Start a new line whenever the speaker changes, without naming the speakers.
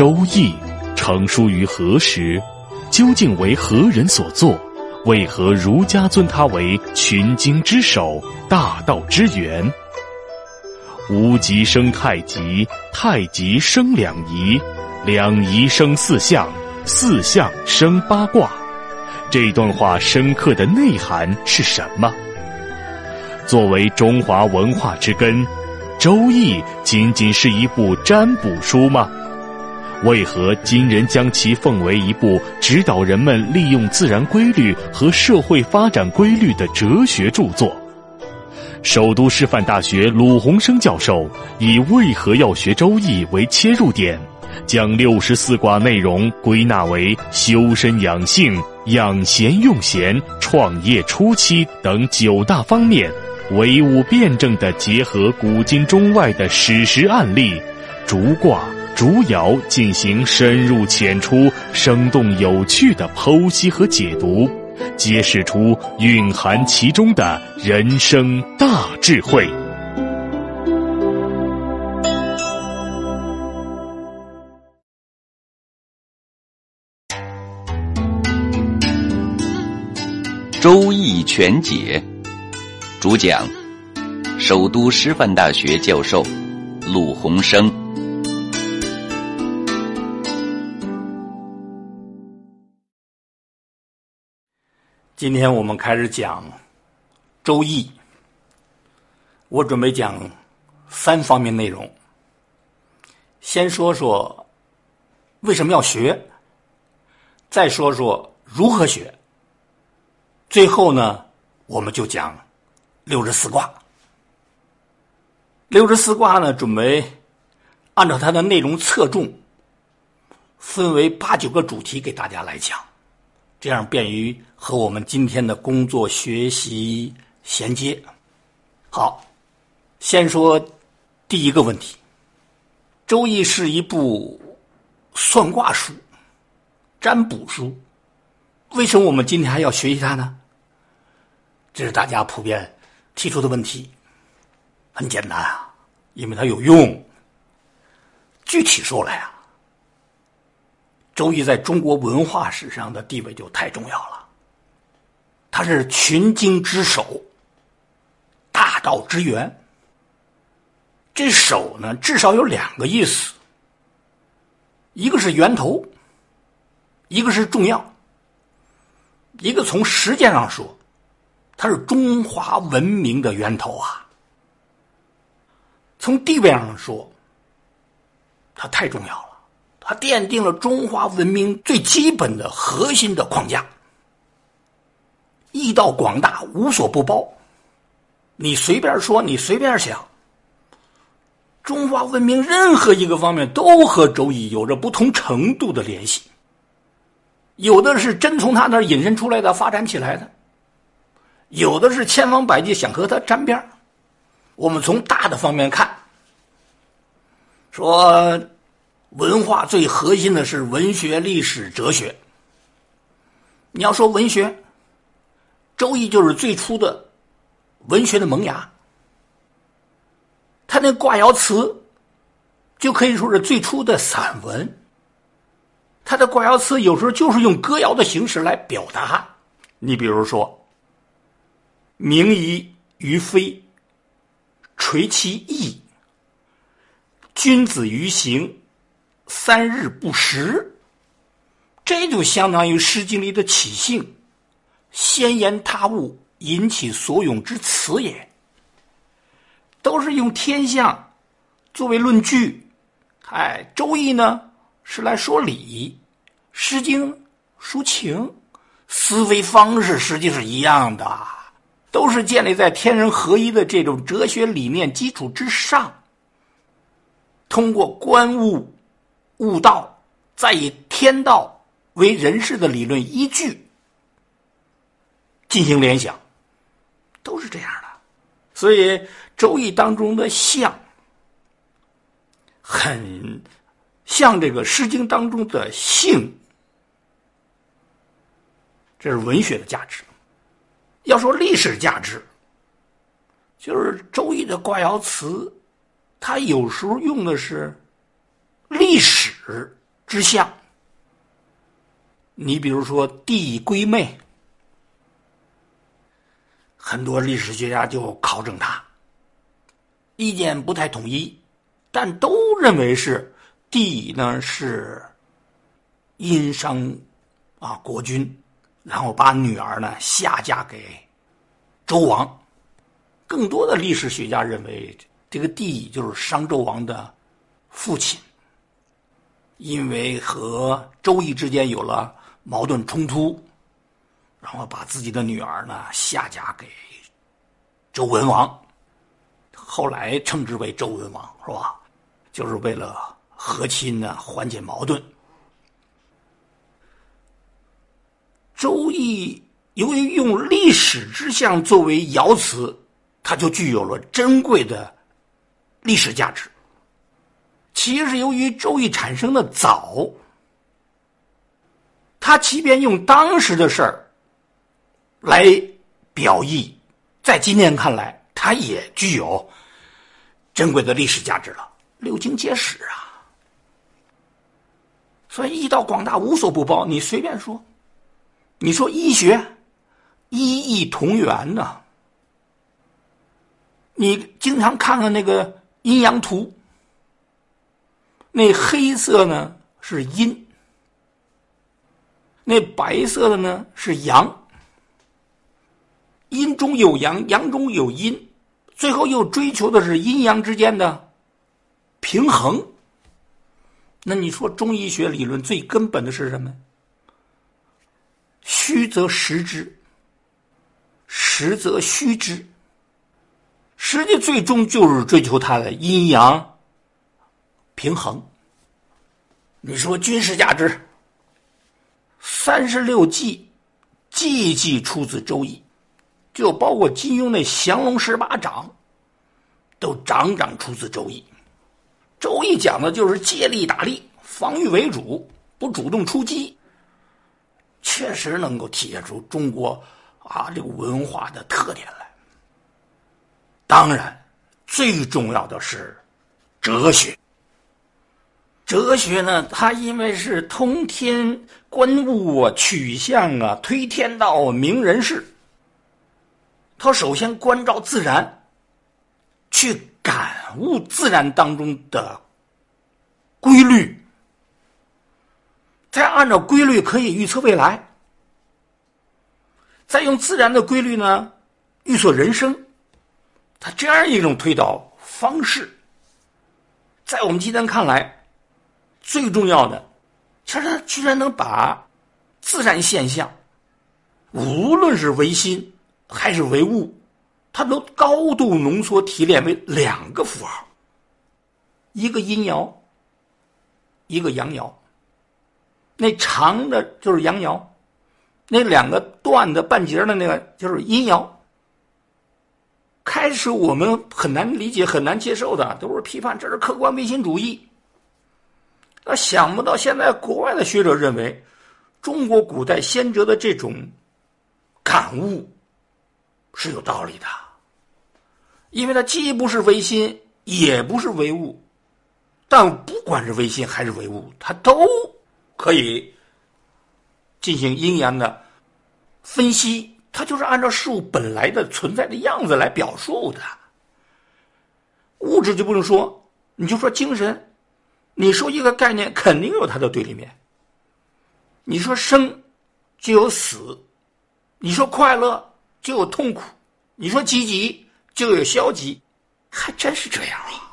周易》成书于何时？究竟为何人所作？为何儒家尊它为群经之首、大道之源？无极生太极，太极生两仪，两仪生四象，四象生八卦。这段话深刻的内涵是什么？作为中华文化之根，《周易》仅仅是一部占卜书吗？为何今人将其奉为一部指导人们利用自然规律和社会发展规律的哲学著作？首都师范大学鲁鸿生教授以“为何要学周易”为切入点，将六十四卦内容归纳为修身养性、养贤用贤、创业初期等九大方面，唯物辩证地结合古今中外的史实案例，逐卦。逐窑进行深入浅出、生动有趣的剖析和解读，揭示出蕴含其中的人生大智慧。
《周易全解》，主讲：首都师范大学教授陆鸿生。
今天我们开始讲《周易》，我准备讲三方面内容。先说说为什么要学，再说说如何学，最后呢，我们就讲六十四卦。六十四卦呢，准备按照它的内容侧重，分为八九个主题给大家来讲。这样便于和我们今天的工作学习衔接。好，先说第一个问题，《周易》是一部算卦书、占卜书，为什么我们今天还要学习它呢？这是大家普遍提出的问题。很简单啊，因为它有用。具体说来啊。周易在中国文化史上的地位就太重要了，它是群经之首，大道之源。这“首”呢，至少有两个意思：一个是源头，一个是重要。一个从时间上说，它是中华文明的源头啊；从地位上说，它太重要了。它奠定了中华文明最基本的核心的框架，义道广大，无所不包。你随便说，你随便想，中华文明任何一个方面都和周易有着不同程度的联系。有的是真从他那儿引申出来的，发展起来的；有的是千方百计想和他沾边我们从大的方面看，说。文化最核心的是文学、历史、哲学。你要说文学，《周易》就是最初的文学的萌芽。他那卦爻辞就可以说是最初的散文。他的卦爻辞有时候就是用歌谣的形式来表达。你比如说：“明夷于飞，垂其翼；君子于行。”三日不食，这就相当于《诗经》里的起兴，先言他物，引起所咏之词也。都是用天象作为论据。哎，《周易》呢是来说理，《诗经》抒情，思维方式实际是一样的，都是建立在天人合一的这种哲学理念基础之上，通过观物。悟道，再以天道为人事的理论依据进行联想，都是这样的。所以《周易》当中的象，很像这个《诗经》当中的性，这是文学的价值。要说历史价值，就是《周易》的卦爻辞，它有时候用的是。历史之象。你比如说帝归妹，很多历史学家就考证他，意见不太统一，但都认为是帝呢是殷商啊国君，然后把女儿呢下嫁给周王。更多的历史学家认为，这个帝就是商纣王的父亲，因为和周易之间有了矛盾冲突，然后把自己的女儿呢下嫁给周文王，后来称之为周文王，是吧？就是为了和亲呢，缓解矛盾。周易由于用历史之象作为爻辞。它就具有了珍贵的历史价值。其实是由于《周易》产生的早，它即便用当时的事儿来表意，在今天看来，它也具有珍贵的历史价值了，六经皆史啊。所以，易道广大，无所不包。你随便说，你说医学，医异同源呢？你经常看看那个阴阳图，那黑色呢是阴，那白色的呢是阳，阴中有阳，阳中有阴，最后又追求的是阴阳之间的平衡。那你说中医学理论最根本的是什么？虚则实之，实则虚之。实际最终就是追求它的阴阳平衡。你说军事价值，三十六计，计计出自《周易》，就包括金庸那降龙十八掌，都掌掌出自《周易》。《周易》讲的就是借力打力，防御为主，不主动出击，确实能够体现出中国啊这个文化的特点来。当然，最重要的是哲学。哲学呢，它因为是通天观物啊、取象啊、推天道、明人事。它首先关照自然，去感悟自然当中的规律，再按照规律可以预测未来，再用自然的规律呢预测人生。他这样一种推导方式，在我们今天看来，最重要的，其实他居然能把自然现象，无论是唯心还是唯物，他都高度浓缩提炼为两个符号，一个阴爻，一个阳爻。那长的就是阳爻，那两个断的半截的那个就是阴爻。开始我们很难理解、很难接受的，都是批判，这是客观唯心主义。那，想不到现在国外的学者认为，中国古代先哲的这种感悟是有道理的，因为它既不是唯心，也不是唯物，但不管是唯心还是唯物，它都可以进行阴阳的分析。它就是按照事物本来的存在的样子来表述的。物质就不用说，你就说精神，你说一个概念，肯定有它的对立面。你说生，就有死；你说快乐，就有痛苦；你说积极，就有消极，还真是这样啊。